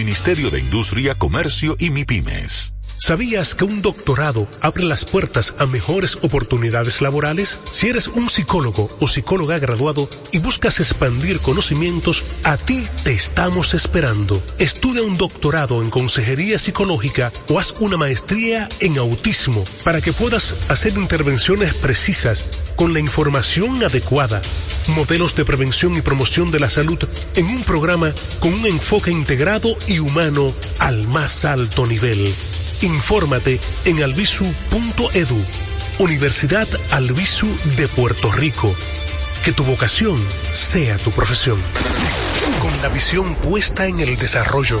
Ministerio de Industria, Comercio y MIPIMES. ¿Sabías que un doctorado abre las puertas a mejores oportunidades laborales? Si eres un psicólogo o psicóloga graduado y buscas expandir conocimientos, a ti te estamos esperando. Estudia un doctorado en consejería psicológica o haz una maestría en autismo para que puedas hacer intervenciones precisas con la información adecuada, modelos de prevención y promoción de la salud en un programa con un enfoque integrado y humano al más alto nivel. Infórmate en albisu.edu, Universidad Albisu de Puerto Rico. Que tu vocación sea tu profesión. Con la visión puesta en el desarrollo,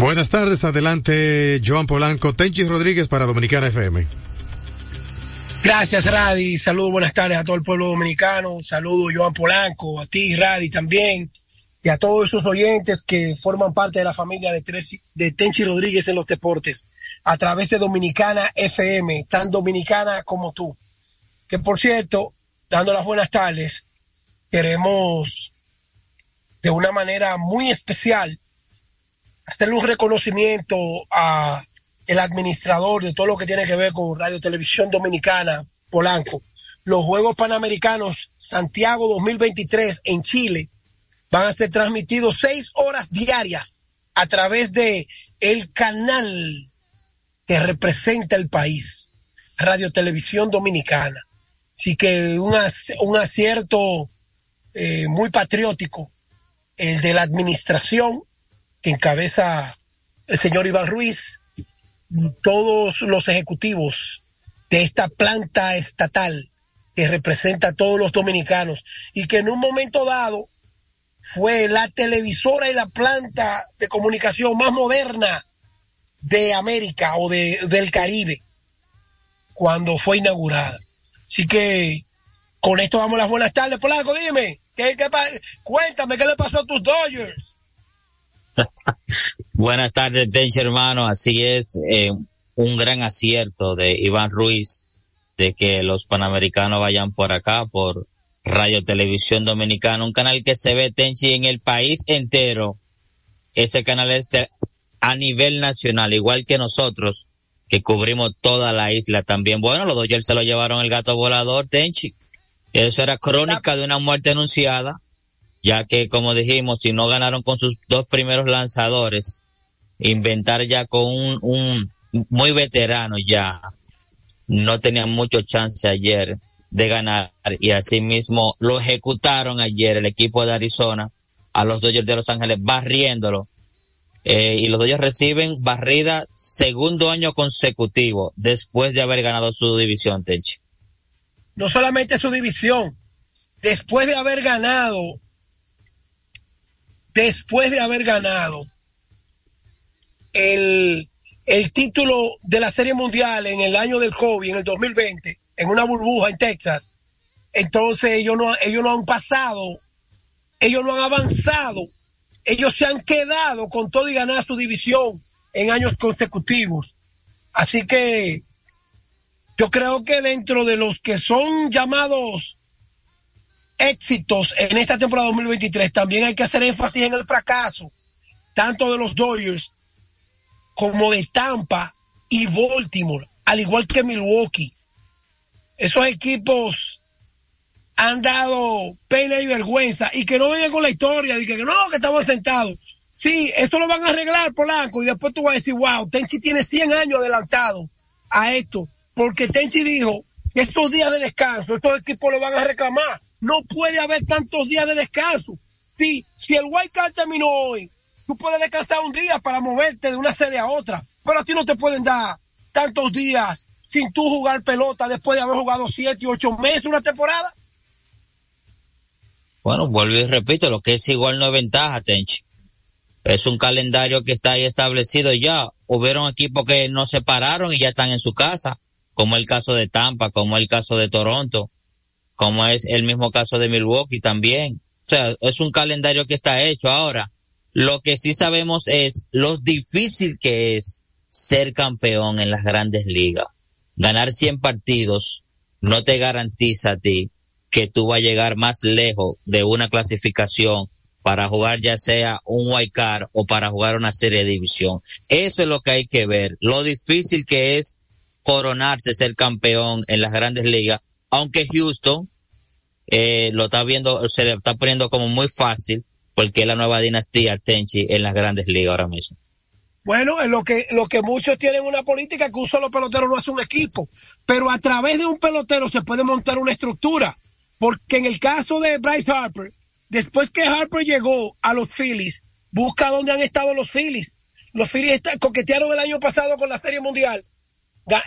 Buenas tardes, adelante Joan Polanco, Tenchi Rodríguez para Dominicana FM. Gracias, Radi. Saludos, buenas tardes a todo el pueblo dominicano. Saludos, Joan Polanco, a ti, Radi, también. Y a todos esos oyentes que forman parte de la familia de, de Tenchi Rodríguez en los deportes. A través de Dominicana FM, tan dominicana como tú. Que por cierto, dando las buenas tardes, queremos de una manera muy especial hacerle un reconocimiento a el administrador de todo lo que tiene que ver con Radio Televisión Dominicana, Polanco. Los Juegos Panamericanos Santiago 2023 en Chile van a ser transmitidos seis horas diarias a través de el canal que representa el país, Radio Televisión Dominicana. Así que un, un acierto eh, muy patriótico, el de la administración que encabeza el señor Iván Ruiz y todos los ejecutivos de esta planta estatal que representa a todos los dominicanos y que en un momento dado fue la televisora y la planta de comunicación más moderna de América o de, del Caribe cuando fue inaugurada. Así que con esto damos las buenas tardes. Polaco, dime, ¿qué, qué, cuéntame qué le pasó a tus Dodgers. Buenas tardes, Tenchi hermano. Así es, eh, un gran acierto de Iván Ruiz de que los panamericanos vayan por acá, por Radio Televisión Dominicana, un canal que se ve, Tenchi, en el país entero. Ese canal es a nivel nacional, igual que nosotros, que cubrimos toda la isla también. Bueno, los Dodgers se lo llevaron el gato volador, Tenchi. Eso era crónica de una muerte anunciada ya que como dijimos, si no ganaron con sus dos primeros lanzadores, inventar ya con un, un muy veterano ya, no tenían mucho chance ayer de ganar y así mismo lo ejecutaron ayer el equipo de Arizona a los Dodgers de Los Ángeles barriéndolo. Eh, y los Dodgers reciben barrida segundo año consecutivo después de haber ganado su división, Techi. No solamente su división, después de haber ganado después de haber ganado el, el título de la Serie Mundial en el año del COVID, en el 2020, en una burbuja en Texas, entonces ellos no, ellos no han pasado, ellos no han avanzado, ellos se han quedado con todo y ganar su división en años consecutivos. Así que yo creo que dentro de los que son llamados éxitos en esta temporada 2023, también hay que hacer énfasis en el fracaso, tanto de los Dodgers como de Tampa y Baltimore, al igual que Milwaukee. Esos equipos han dado pena y vergüenza y que no vengan con la historia de que no, que estamos sentados. Sí, esto lo van a arreglar, Polanco, y después tú vas a decir, wow, Tenchi tiene 100 años adelantado a esto, porque Tenchi dijo que estos días de descanso, estos equipos lo van a reclamar. No puede haber tantos días de descanso. Sí, si el White terminó hoy, tú puedes descansar un día para moverte de una sede a otra, pero a ti no te pueden dar tantos días sin tú jugar pelota después de haber jugado siete y ocho meses una temporada. Bueno, vuelvo y repito, lo que es igual no es ventaja, Tenchi. Es un calendario que está ahí establecido ya. Hubieron equipos que no se pararon y ya están en su casa, como el caso de Tampa, como el caso de Toronto, como es el mismo caso de Milwaukee también. O sea, es un calendario que está hecho ahora. Lo que sí sabemos es lo difícil que es ser campeón en las grandes ligas. Ganar 100 partidos no te garantiza a ti que tú vas a llegar más lejos de una clasificación para jugar ya sea un white card o para jugar una serie de división. Eso es lo que hay que ver, lo difícil que es coronarse, ser campeón en las grandes ligas, aunque Houston eh, lo está viendo, se le está poniendo como muy fácil porque es la nueva dinastía Tenchi en las grandes ligas ahora mismo. Bueno, es lo que, lo que muchos tienen una política que un solo pelotero no hace un equipo, pero a través de un pelotero se puede montar una estructura, porque en el caso de Bryce Harper, Después que Harper llegó a los Phillies, busca dónde han estado los Phillies. Los Phillies coquetearon el año pasado con la Serie Mundial,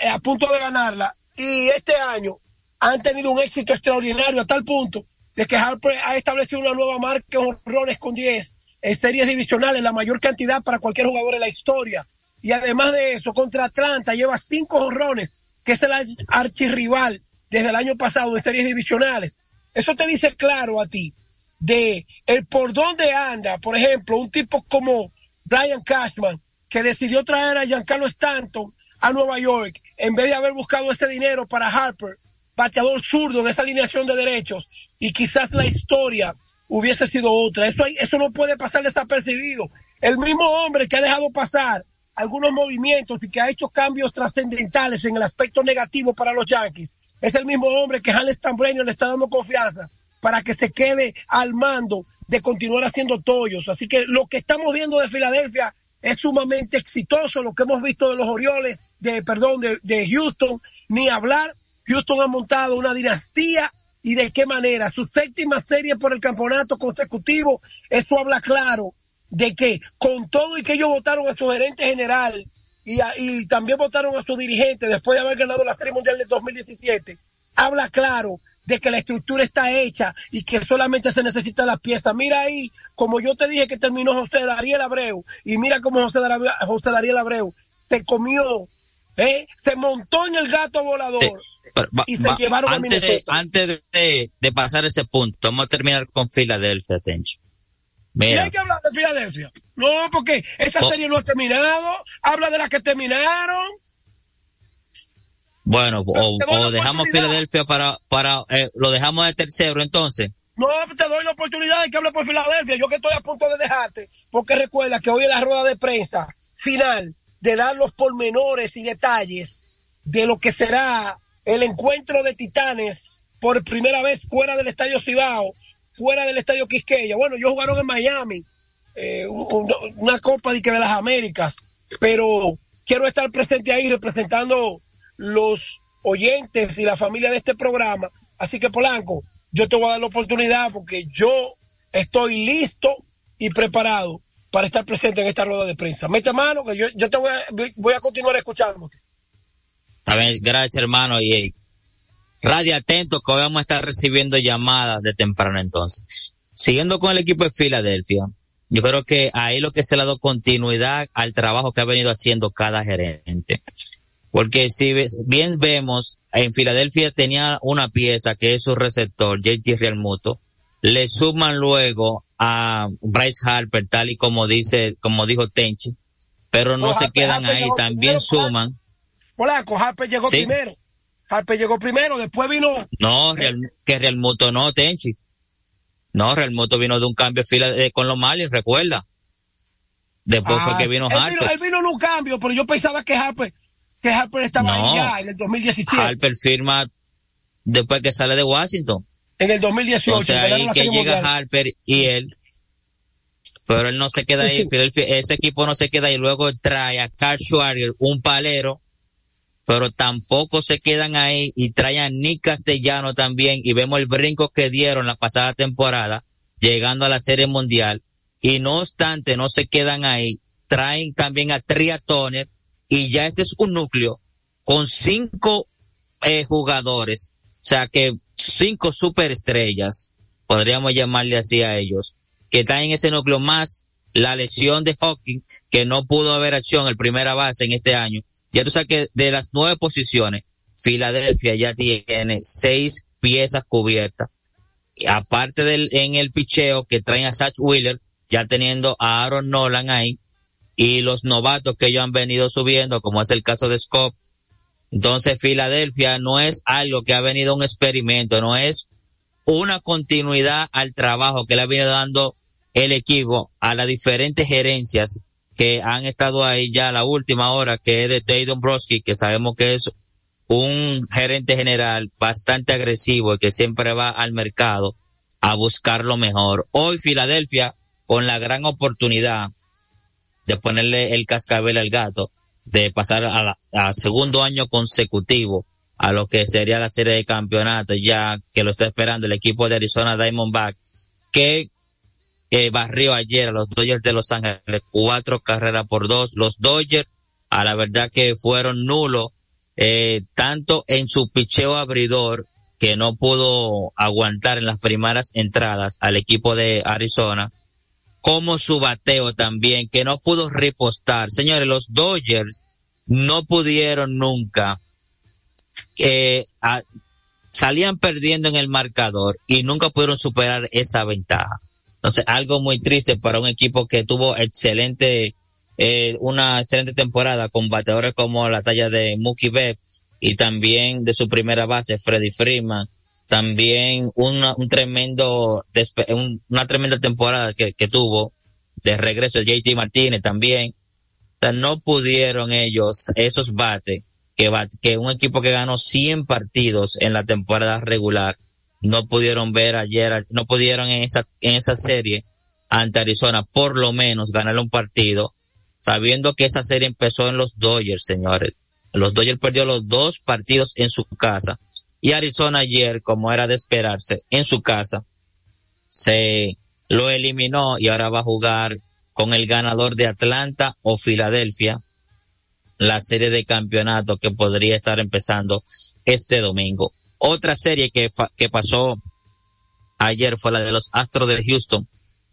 a punto de ganarla, y este año han tenido un éxito extraordinario a tal punto de que Harper ha establecido una nueva marca en honrones con 10 en series divisionales, la mayor cantidad para cualquier jugador en la historia. Y además de eso, contra Atlanta lleva cinco honrones, que es el archirrival desde el año pasado en series divisionales. Eso te dice claro a ti de el por dónde anda, por ejemplo, un tipo como Brian Cashman, que decidió traer a Giancarlo Stanton a Nueva York, en vez de haber buscado este dinero para Harper, bateador zurdo en esa alineación de derechos, y quizás la historia hubiese sido otra. Eso, eso no puede pasar desapercibido. El mismo hombre que ha dejado pasar algunos movimientos y que ha hecho cambios trascendentales en el aspecto negativo para los Yankees, es el mismo hombre que Hans Stambrenio le está dando confianza para que se quede al mando de continuar haciendo tollos. Así que lo que estamos viendo de Filadelfia es sumamente exitoso, lo que hemos visto de los Orioles, de, perdón, de, de Houston, ni hablar. Houston ha montado una dinastía y de qué manera. Su séptima serie por el campeonato consecutivo, eso habla claro de que con todo y que ellos votaron a su gerente general y, también votaron a su dirigente después de haber ganado la Serie Mundial de 2017, habla claro de que la estructura está hecha y que solamente se necesita la pieza. Mira ahí, como yo te dije que terminó José Dariel Abreu, y mira cómo José, Dariel, José Dariel Abreu se comió, ¿eh? se montó en el gato volador. Y se llevaron antes a de, antes de, de, pasar ese punto, vamos a terminar con Filadelfia, Tencho. Mira. ¿Y hay que hablar de Filadelfia? No, porque esa oh. serie no ha terminado. Habla de las que terminaron. Bueno, o, o dejamos Filadelfia para, para, eh, lo dejamos de tercero entonces. No, te doy la oportunidad de que hable por Filadelfia. Yo que estoy a punto de dejarte, porque recuerda que hoy es la rueda de prensa final de dar los pormenores y detalles de lo que será el encuentro de titanes por primera vez fuera del Estadio Cibao, fuera del Estadio Quisqueya. Bueno, ellos jugaron en Miami, eh, una Copa de, las Américas, pero quiero estar presente ahí representando los oyentes y la familia de este programa. Así que Polanco, yo te voy a dar la oportunidad porque yo estoy listo y preparado para estar presente en esta rueda de prensa. Mete mano que yo, yo te voy a, voy a continuar escuchándote. Gracias hermano y radio atento que hoy vamos a estar recibiendo llamadas de temprano entonces. Siguiendo con el equipo de Filadelfia, yo creo que ahí lo que se le ha dado continuidad al trabajo que ha venido haciendo cada gerente. Porque si bien vemos, en Filadelfia tenía una pieza que es su receptor, JT Realmuto, le suman luego a Bryce Harper, tal y como dice, como dijo Tenchi, pero no, se quedan ahí, también suman. Polaco, Harper llegó primero. Harper llegó primero, después vino. No, Real, que Realmuto no, Tenchi. No, Realmuto vino de un cambio fila de, con los Marlins, recuerda. Después fue que vino Ah, él Harper. Vino, él vino en un cambio, pero yo pensaba que Harper, que Harper estaba No. ya en el 2017. Harper firma después que sale de Washington. En el 2018. Entonces ganaron ahí que llega Mundial. Harper y él, pero él no se queda Sí, ahí, sí. Ese equipo no se queda ahí, luego trae a Carl Schwarger, un palero, pero tampoco se quedan ahí y trae a Nick Castellano también. Y vemos el brinco que dieron la pasada temporada, llegando a la Serie Mundial, y no obstante no se quedan ahí, traen también a Tria Turner y ya este es un núcleo con cinco eh, jugadores, o sea que cinco superestrellas, podríamos llamarle así a ellos, que están en ese núcleo más la lesión de Hawking, que no pudo haber acción en primera base en este año. Ya tú sabes que de las nueve posiciones, Filadelfia ya tiene seis piezas cubiertas. Aparte del, en el picheo que traen a Satch Wheeler, ya teniendo a Aaron Nolan ahí, y los novatos que ellos han venido subiendo, como es el caso de Scott. Entonces, Filadelfia no es algo que ha venido un experimento, no es una continuidad al trabajo que le ha venido dando el equipo a las diferentes gerencias que han estado ahí ya la última hora, que es de Dave Dombrowski, que sabemos que es un gerente general bastante agresivo y que siempre va al mercado a buscar lo mejor. Hoy Filadelfia, con la gran oportunidad de ponerle el cascabel al gato, de pasar a, la- a segundo año consecutivo a lo que sería la serie de campeonato, ya que lo está esperando el equipo de Arizona Diamondbacks, que eh, barrió ayer a los Dodgers de Los Ángeles, cuatro carreras por dos. Los Dodgers, a la verdad que fueron nulos, eh, tanto en su picheo abridor, que no pudo aguantar en las primeras entradas al equipo de Arizona, como su bateo también, que no pudo repostar. Señores, los Dodgers no pudieron nunca, eh, salían perdiendo en el marcador y nunca pudieron superar esa ventaja. Entonces, algo muy triste para un equipo que tuvo excelente, eh, una excelente temporada con bateadores como la talla de Mookie Betts y también de su primera base, Freddy Freeman. También una, un tremendo, una tremenda temporada que, que tuvo de regreso JT Martínez también. No pudieron ellos, esos bates, que, que un equipo que ganó 100 partidos en la temporada regular, no pudieron ver ayer, no pudieron en esa, en esa serie ante Arizona, por lo menos ganar un partido, sabiendo que esa serie empezó en los Dodgers, señores. Los Dodgers perdió los dos partidos en su casa y Arizona ayer, como era de esperarse, en su casa, se lo eliminó y ahora va a jugar con el ganador de Atlanta o Filadelfia la serie de campeonato que podría estar empezando este domingo. Otra serie que, que pasó ayer fue la de los Astros de Houston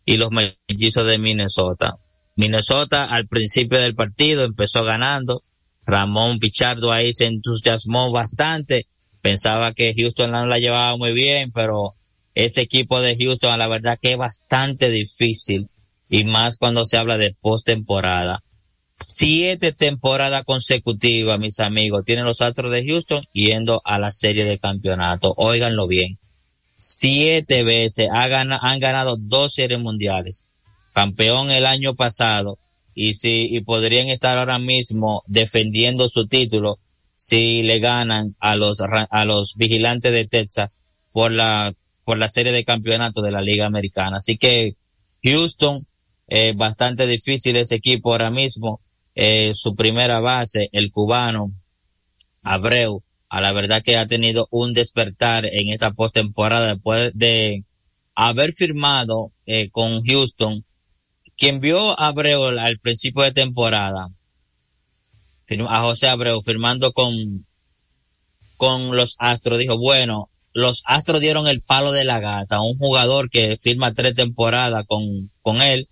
y los mellizos de Minnesota. Minnesota al principio del partido empezó ganando. Ramón Pichardo ahí se entusiasmó bastante. Pensaba que Houston la llevaba muy bien, pero ese equipo de Houston, la verdad que es bastante difícil. Y más cuando se habla de postemporada. Siete temporadas consecutivas, mis amigos, tienen los Astros de Houston yendo a la serie de campeonato. Óiganlo bien. Siete veces han ganado dos series mundiales. Campeón el año pasado. Y si, y podrían estar ahora mismo defendiendo su título si le ganan a los, a los vigilantes de Texas por la, por la serie de campeonato de la Liga Americana. Así que Houston, eh, bastante difícil ese equipo ahora mismo. Eh, su primera base, el cubano Abreu, a la verdad que ha tenido un despertar en esta postemporada después de haber firmado eh, con Houston. Quien vio a Abreu al- principio de temporada, a José Abreu firmando con, con los Astros, dijo, bueno, los Astros dieron el palo de la gata, un jugador que firma tres temporadas con, con él,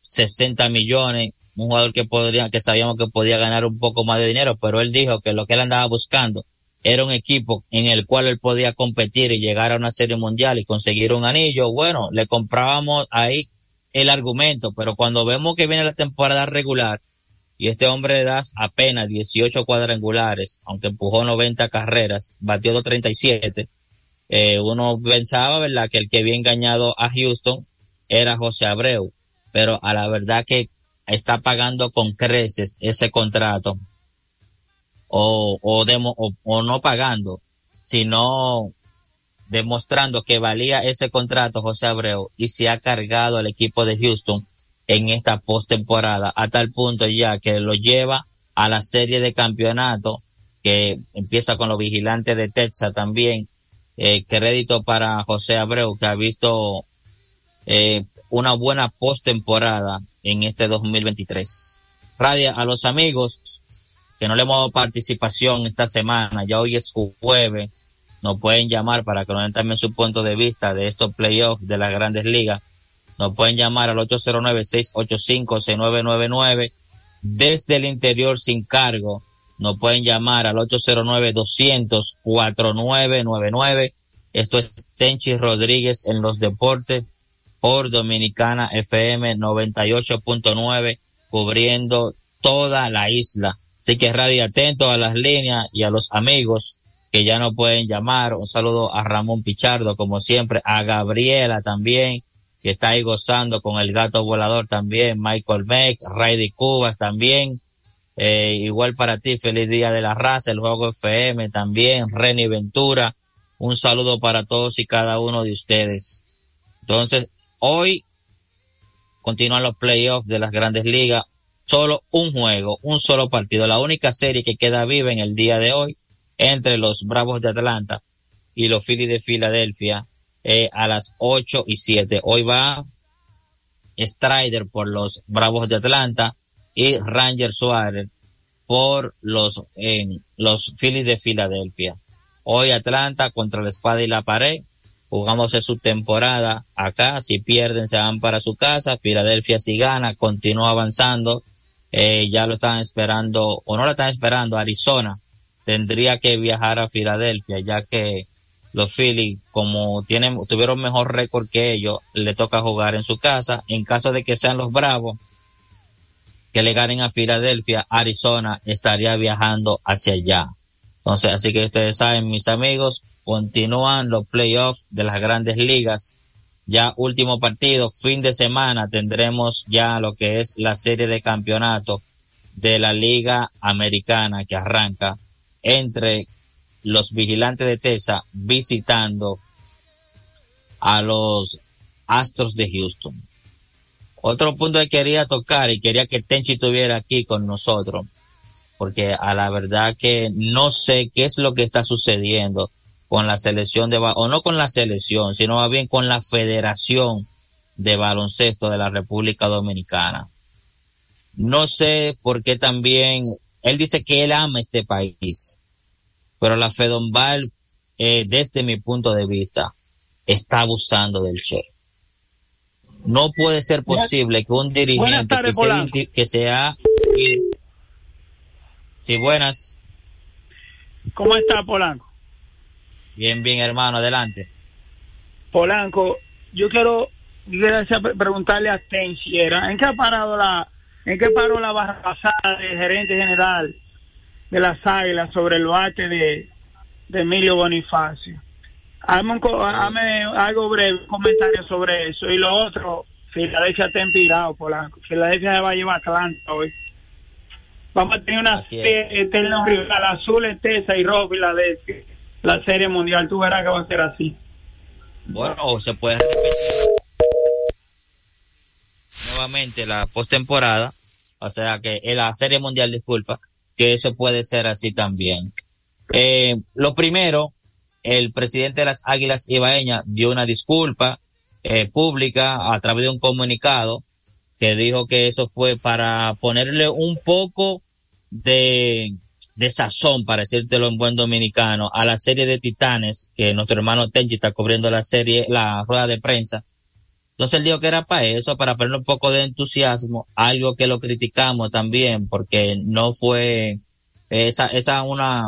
60 millones, un jugador que podría, que sabíamos que podía ganar un poco más de dinero, pero él dijo que lo que él andaba buscando era un equipo en el cual él podía competir y llegar a una serie mundial y conseguir un anillo. Bueno, le comprábamos ahí el argumento, pero cuando vemos que viene la temporada regular y este hombre das apenas 18 cuadrangulares, aunque empujó 90 carreras, batió 237, eh, uno pensaba, ¿verdad?, que el que había engañado a Houston era José Abreu, pero a la verdad que está pagando con creces ese contrato o, o, demo, o, no pagando, sino demostrando que valía ese contrato José Abreu y se ha cargado al equipo de Houston en esta postemporada a tal punto ya que lo lleva a la serie de campeonato que empieza con los vigilantes de Texas también. Eh, crédito para José Abreu que ha visto eh, una buena postemporada en este 2023. Radio a los amigos que no le hemos dado participación esta semana, ya hoy es jueves, nos pueden llamar para que nos den también su punto de vista de estos playoffs de las grandes ligas. Nos pueden llamar al 809-685-6999 desde el interior sin cargo. Nos pueden llamar al 809-200-4999. Esto es Tenchi Rodríguez en los deportes por Dominicana FM 98.9 cubriendo toda la isla. Así que radio atento a las líneas y a los amigos que ya no pueden llamar. Un saludo a Ramón Pichardo, como siempre, a Gabriela también, que está ahí gozando con el gato volador también, Michael Beck, Raidy Cubas también. Eh, igual para ti, feliz día de la raza, el juego FM también, Reni Ventura. Un saludo para todos y cada uno de ustedes. Entonces, Hoy continúan los playoffs de las grandes ligas. Solo un juego, un solo partido. La única serie que queda viva en el día de hoy entre los Bravos de Atlanta y los Phillies de Filadelfia eh, a las 8 y 7. Hoy va Strider por los Bravos de Atlanta y Ranger Suárez por los, eh, los Phillies de Filadelfia. Hoy Atlanta contra la espada y la pared jugamos en su temporada acá, si pierden se van para su casa, Filadelfia si gana, continúa avanzando, eh, ya lo están esperando, o no lo están esperando, Arizona tendría que viajar a Filadelfia, ya que los Phillies, como tienen, tuvieron mejor récord que ellos, le toca jugar en su casa, en caso de que sean los Bravos, que le ganen a Filadelfia, Arizona estaría viajando hacia allá. Entonces, así que ustedes saben, mis amigos, continúan los playoffs de las grandes ligas. Ya último partido, fin de semana, tendremos ya lo que es la serie de campeonato de la Liga Americana que arranca entre los vigilantes de Tesa visitando a los Astros de Houston. Otro punto que quería tocar y quería que Tenchi estuviera aquí con nosotros, porque a la verdad que no sé qué es lo que está sucediendo con la selección de, o no con la selección, sino más bien con la Federación de Baloncesto de la República Dominicana. No sé por qué también, él dice que él ama este país, pero la Fedombal, eh, desde mi punto de vista, está abusando del Che. No puede ser posible que un dirigente que, sea, sí, buenas. ¿Cómo está Polanco? Bien, bien, hermano, adelante. Polanco, yo quiero, preguntarle a Tensiera, ¿en qué ha parado la, en qué paró la barra pasada del gerente general de las Águilas sobre el bate de, Emilio Bonifacio? Hazme, algo breve, comentario sobre eso. Y lo otro, Filadelfia está empirado, Polanco. Filadelfia se va a llevar Atlanta hoy. Vamos a tener una eterna rival azul, Tesa y rojo Filadelfia la Serie Mundial, tú verás que va a ser así. Bueno, o se puede repetir nuevamente la postemporada, o sea que en la Serie Mundial, disculpa, que eso puede ser así también. Eh, lo primero, el presidente de las Águilas Ibaeñas dio una disculpa eh, pública a través de un comunicado que dijo que eso fue para ponerle un poco de de sazón, para decírtelo en buen dominicano, a la serie de Titanes, que nuestro hermano Tenchi está cubriendo la serie, la rueda de prensa. Entonces él dijo que era para eso, para poner un poco de entusiasmo, algo que lo criticamos también, porque no fue, esa, esa una,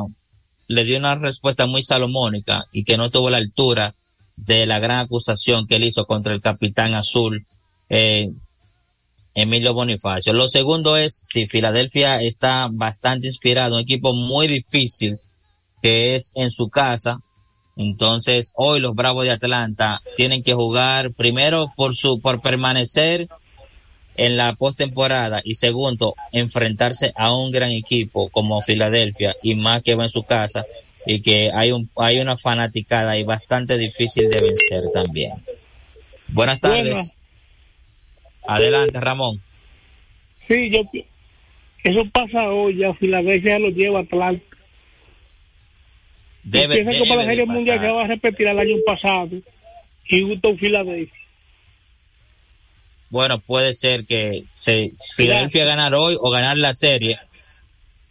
le dio una respuesta muy salomónica y que no tuvo la altura de la gran acusación que él hizo contra el capitán azul, eh, Emilio Bonifacio. Lo segundo es, si Filadelfia está bastante inspirado, un equipo muy difícil que es en su casa, entonces hoy los Bravos de Atlanta tienen que jugar primero por su, por permanecer en la postemporada y segundo, enfrentarse a un gran equipo como Filadelfia y más que va en su casa y que hay un hay una fanaticada y bastante difícil de vencer también. Buenas tardes. Adelante, Ramón. Sí, yo eso pasa hoy, ya Filadelfia lo lleva a Atlanta. Debe, Empieza como la debe de Serie Mundial que pasar. va a repetir el año pasado. Houston, Filadelfia. Bueno, puede ser que se Filadelfia ganar hoy o ganar la serie.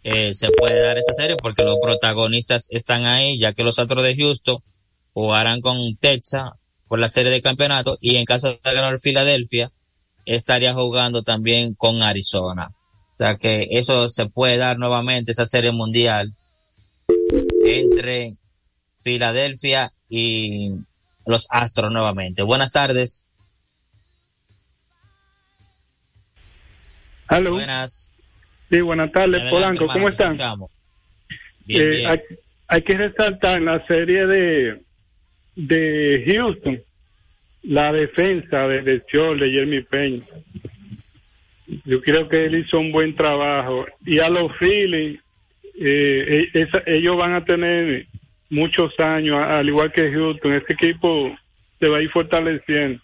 eh, se puede dar esa serie porque los protagonistas están ahí, ya que los Astros de Houston jugarán con Texas por la serie de campeonato y en caso de ganar Filadelfia estaría jugando también con Arizona. O sea que eso se puede dar nuevamente, esa serie mundial entre Filadelfia y los Astros nuevamente. Buenas tardes. Aló. Buenas. Sí, buenas tardes, Adelante, Polanco. hermano, ¿Cómo están? Bien, Eh, bien. Hay, hay que resaltar la serie de, de Houston, la defensa de, de Jeremy Peña. Yo creo que él hizo un buen trabajo. Y a los Phillies, eh, e- esa- ellos van a tener muchos años, al igual que Houston. Este equipo se va a ir fortaleciendo.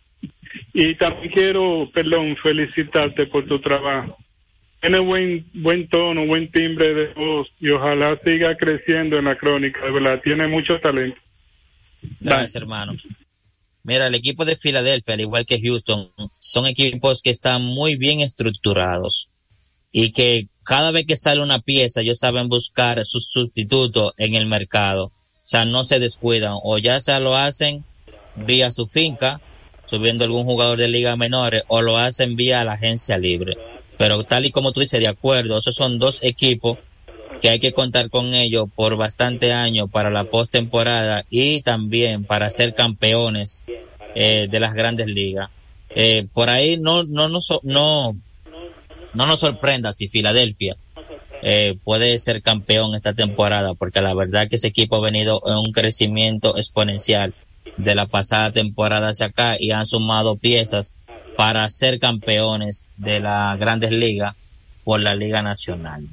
Y también quiero, perdón, felicitarte por tu trabajo. Tiene buen buen tono, buen timbre de voz y ojalá siga creciendo en la crónica, de verdad, tiene mucho talento. Gracias, hermano. Mira, el equipo de Filadelfia, al igual que Houston, son equipos que están muy bien estructurados y que cada vez que sale una pieza, ellos saben buscar su sustituto en el mercado. O sea, no se descuidan o ya se lo hacen vía su finca, subiendo algún jugador de liga menores, o lo hacen vía la agencia libre. Pero tal y como tú dices, de acuerdo, esos son dos equipos que hay que contar con ellos por bastante años para la postemporada y también para ser campeones eh, de las grandes ligas. Eh, por ahí no no no no no nos sorprenda si Filadelfia eh, puede ser campeón esta temporada porque la verdad que ese equipo ha venido en un crecimiento exponencial de la pasada temporada hacia acá y han sumado piezas para ser campeones de las grandes ligas por la Liga Nacional.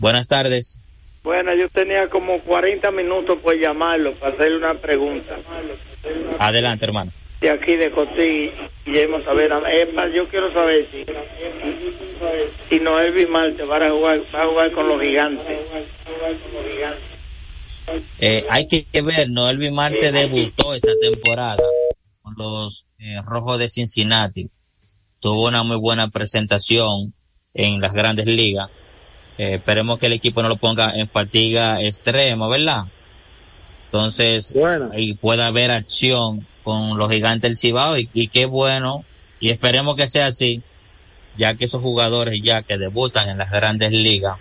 Buenas tardes. Bueno, yo tenía como 40 minutos por llamarlo para hacerle una pregunta. Adelante, hermano. De aquí de Cotí, Guillermo Savera. Más, yo quiero saber si, si Noel Bimarte va a jugar, va a jugar con los gigantes. Eh, hay que ver, Noel Marte debutó esta temporada con los eh, Rojos de Cincinnati. Tuvo una muy buena presentación en las grandes ligas. Eh, esperemos que el equipo no lo ponga en fatiga extrema, ¿verdad? Entonces, ahí pueda haber acción con los gigantes del Cibao y, y qué bueno, y esperemos que sea así, ya que esos jugadores ya que debutan en las grandes ligas,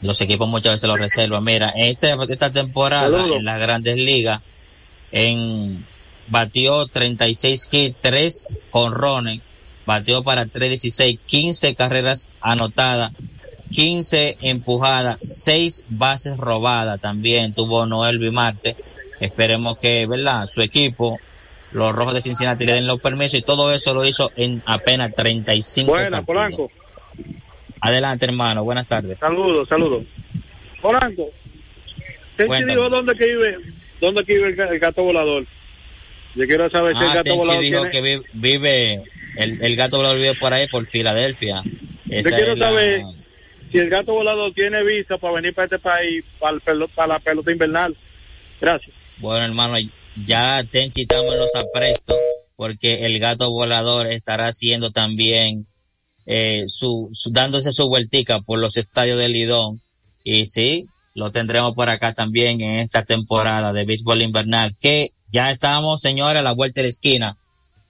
los equipos muchas veces los reservan. Mira, este, esta temporada en las grandes ligas, en batió 36 hits, 3 honrones, batió para 316, 15 carreras anotadas, 15 empujadas, 6 bases robadas también tuvo Noel Bimarte. Esperemos que, ¿verdad? Su equipo, los Rojos de Cincinnati le den los permisos y todo eso lo hizo en apenas 35 Buena, partidos. Polanco. Adelante, hermano. Buenas tardes. Saludos, saludos. Polanco, ¿quién dijo dónde que vive, dónde que vive el, ga- el gato volador? Yo quiero saber si el Ah, gato Tenchi volador dijo tiene... que vi- vive, el, el gato volador vive por ahí, por Filadelfia. Yo quiero es la- saber si el gato volador tiene visa para venir para este país, para, el para la pelota invernal. Gracias. Bueno, hermano, ya Tenchi estamos los aprestos porque el gato volador estará haciendo también eh, su, su- dándose su vueltica por los estadios de Lidón y sí, lo tendremos por acá también en esta temporada de béisbol invernal que ya estamos, señora, a la vuelta de la esquina.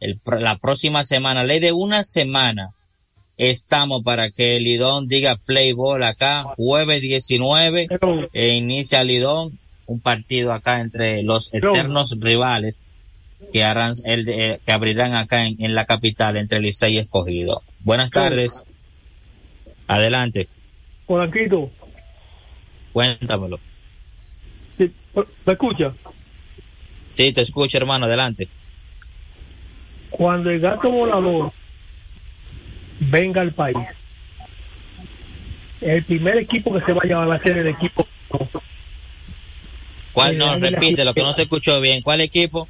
El, la próxima semana, ley de una semana, estamos para que Lidón diga play ball acá, jueves 19, e inicia Lidón, un partido acá entre los eternos rivales que harán el de- eh, que abrirán acá en, en la capital entre Licey y Escogido. Buenas tardes. Adelante, Polanquito, cuéntamelo. ¿me escucha? Sí, te escucho, hermano, adelante. Cuando el gato volador venga al país. El primer equipo que se vaya a ser el equipo. ¿Cuál? Eh, No, repite, lo que no se escuchó bien. ¿Cuál equipo?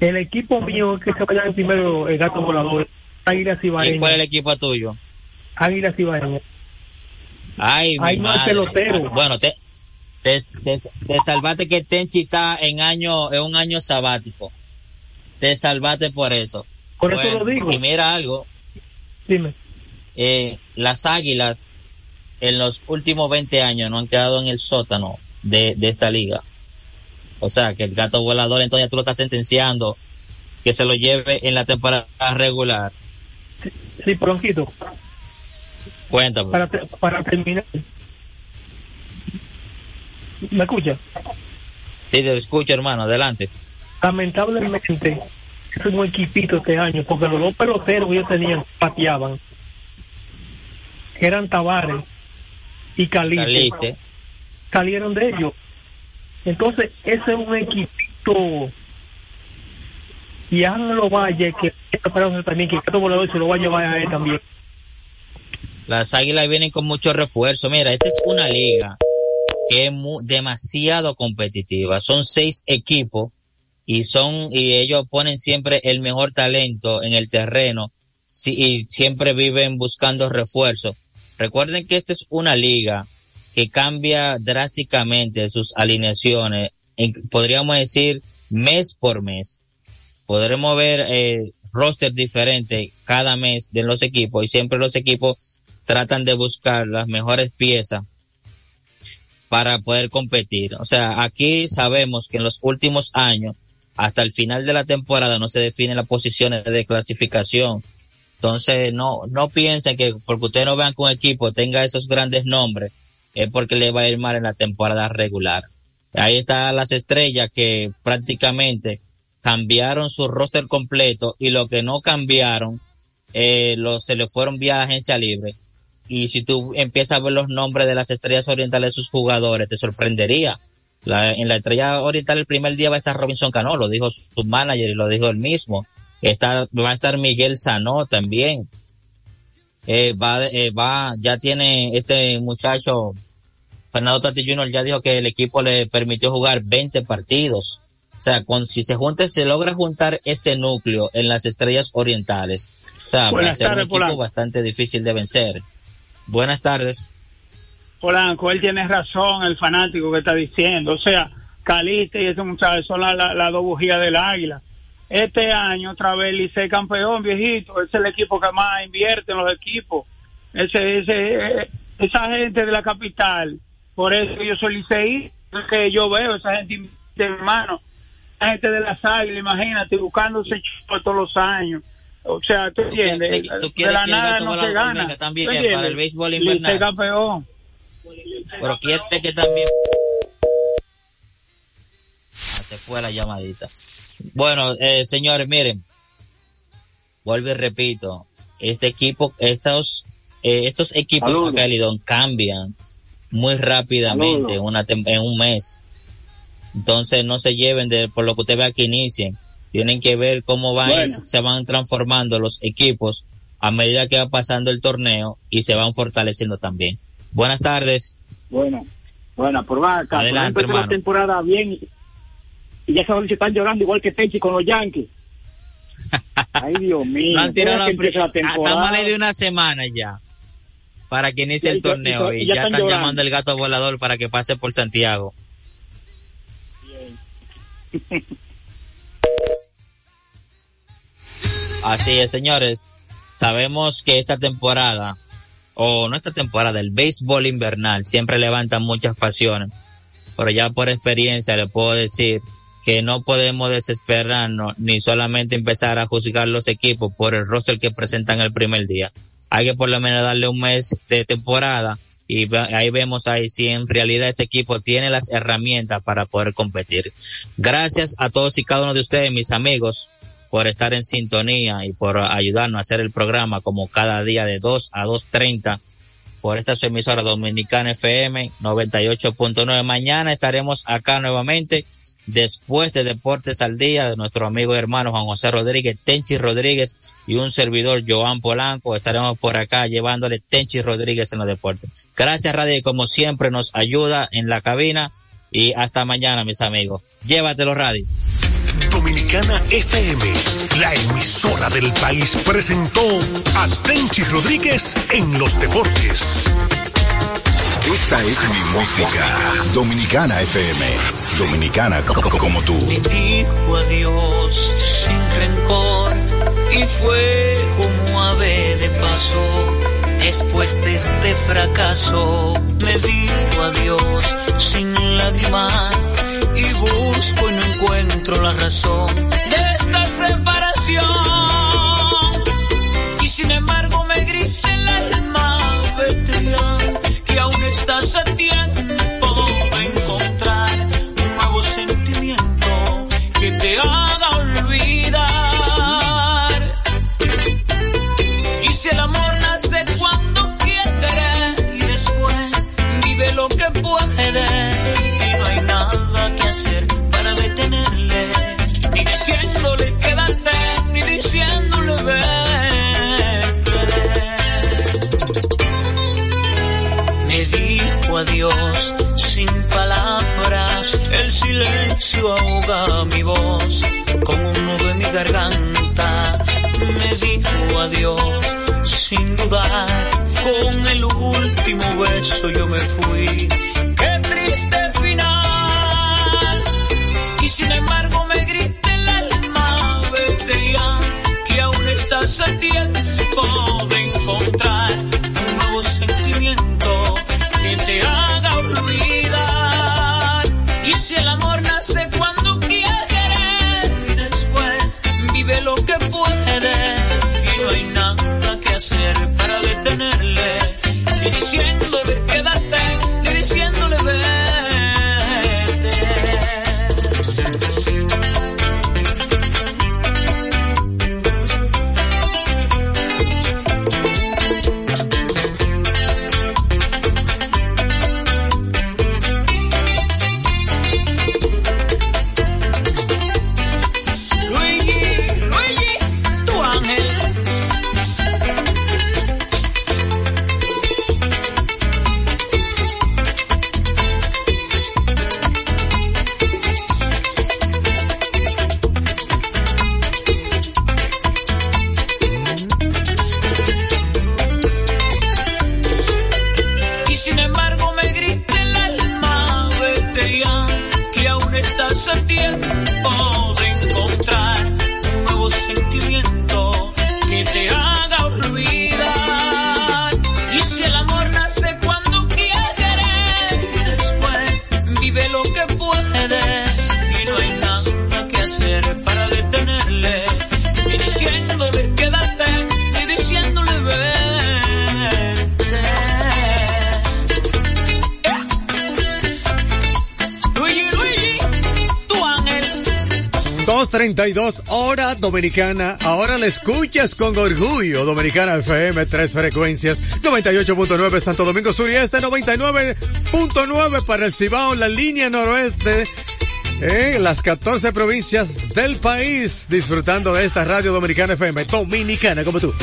El equipo mío es que se vaya primero el gato volador. Águilas ¿Y cuál es el equipo tuyo? Águilas Ibaeñas. Ay, mi Ay, no, el madre. pelotero. Bueno, te, te, te, te salvaste que Tenchi está en año, en un año sabático. Te salvaste por eso. Por eso lo digo. Y mira algo, Dime. eh, las águilas en los últimos 20 años no han quedado en el sótano de, de esta liga. O sea, que el gato volador entonces tú lo estás sentenciando que se lo lleve en la temporada regular. Sí, Polanquito. Cuéntame. Para, te- para terminar. ¿Me escucha? Sí, te escucho, hermano. Adelante. Lamentablemente, es un equipito este año, porque los dos peloteros que ellos tenían pateaban. Eran Tavares y Caliste. Caliste. Salieron de ellos. Entonces, ese es un equipito. Y Ángelo Valle, que también que el volador se lo va a llevar a él también. Las águilas vienen con mucho refuerzo. Mira, esta es una liga que es demasiado competitiva. Son seis equipos y son, y ellos ponen siempre el mejor talento en el terreno y siempre viven buscando refuerzo. Recuerden que esta es una liga que cambia drásticamente sus alineaciones, en- podríamos decir mes por mes. Podremos ver eh, roster diferente cada mes de los equipos y siempre los equipos tratan de buscar las mejores piezas para poder competir. O sea, aquí sabemos que en los últimos años, hasta el final de la temporada, no se definen las posiciones de clasificación. Entonces, no, no piensen que porque ustedes no vean que un equipo tenga esos grandes nombres, es porque le va a ir mal en la temporada regular. Ahí están las estrellas que prácticamente cambiaron su roster completo y lo que no cambiaron, eh, lo, se le fueron vía la agencia libre. Y si tú empiezas a ver los nombres de las estrellas orientales de sus jugadores, te sorprendería. La- en la estrella oriental el primer día va a estar Robinson Cano, lo dijo su, manager y lo dijo él mismo. Está, va a estar Miguel Sanó también. Eh, va, eh, va, ya tiene este muchacho, Fernando Tati Jr. ya dijo que el equipo le permitió jugar 20 partidos. O sea, con, si se junta, se logra juntar ese núcleo en las estrellas orientales. O sea, va a ser un equipo Polanco. bastante difícil de vencer. Buenas tardes. Polanco, él tiene razón, el fanático que está diciendo. O sea, Caliste y ese muchacho son las la, las dos bujías del águila. Este año, otra vez, Licey campeón, viejito. Es el equipo que más invierte en los equipos. Ese, ese, eh, esa gente de la capital. Por eso yo soy Licey, que yo veo esa gente, invierte, hermano. La gente de las águilas, imagínate, buscándose chupo todos los años. O sea, tú entiendes, tú de la nada no se gana. también para el béisbol invernal. campeón. Pero quiere que también... Se fue la llamadita. Bueno, eh, señores, miren. Vuelvo y repito. Este equipo, estos, eh, estos equipos Saludos. acá Lidón cambian muy rápidamente en, una, en un mes. Entonces no se lleven de por lo que usted vea que inicien. Tienen que ver cómo van, Bueno. se van transformando los equipos a medida que va pasando el torneo y se van fortaleciendo también. Buenas tardes. Bueno, bueno, por acá. Adelante, por ejemplo, hermano. la temporada bien y ya saben que están llorando igual que Tenchi con los Yankees. Ay, Dios mío. No han tirado la pri- temporada. Estamos a ley de una semana ya. Para que inicie el torneo y ya- y están llorando. llamando el gato volador para que pase por Santiago. Así es, señores. Sabemos que esta temporada, o no esta temporada, el béisbol invernal siempre levanta muchas pasiones. Pero ya por experiencia le puedo decir que no podemos desesperarnos ni solamente empezar a juzgar los equipos por el roster que presentan el primer día. Hay que por lo menos darle un mes de temporada y ahí vemos ahí si en realidad ese equipo tiene las herramientas para poder competir. Gracias a todos y cada uno de ustedes, mis amigos, por estar en sintonía y por ayudarnos a hacer el programa como cada día de 2 a 2.30 por esta su emisora dominicana FM 98.9. Mañana estaremos acá nuevamente después de Deportes al Día de nuestro amigo y hermano Juan José Rodríguez, Tenchi Rodríguez y un servidor Joan Polanco. Estaremos por acá llevándole Tenchi Rodríguez en los deportes. Gracias Radio como siempre nos ayuda en la cabina y hasta mañana mis amigos. Llévatelo Radio. Dominicana FM, la emisora del país, presentó a Tenchi Rodríguez en los deportes. Esta es mi música. Dominicana FM. Dominicana como tú. Me dijo adiós sin rencor y fue como ave de paso. Después de este fracaso, me dijo adiós sin lágrimas y busco y no encuentro la razón de esta separación. Y sin embargo me grita el alma, vete ya, que aún estás a sin dudar, con el último beso yo me fui. 232 hora dominicana. Ahora la escuchas con orgullo. Dominicana FM, tres frecuencias. 98.9 Santo Domingo Sur y Este, 99.9 para el Cibao, la línea noroeste. En las 14 provincias del país, disfrutando de esta radio dominicana FM, dominicana como tú.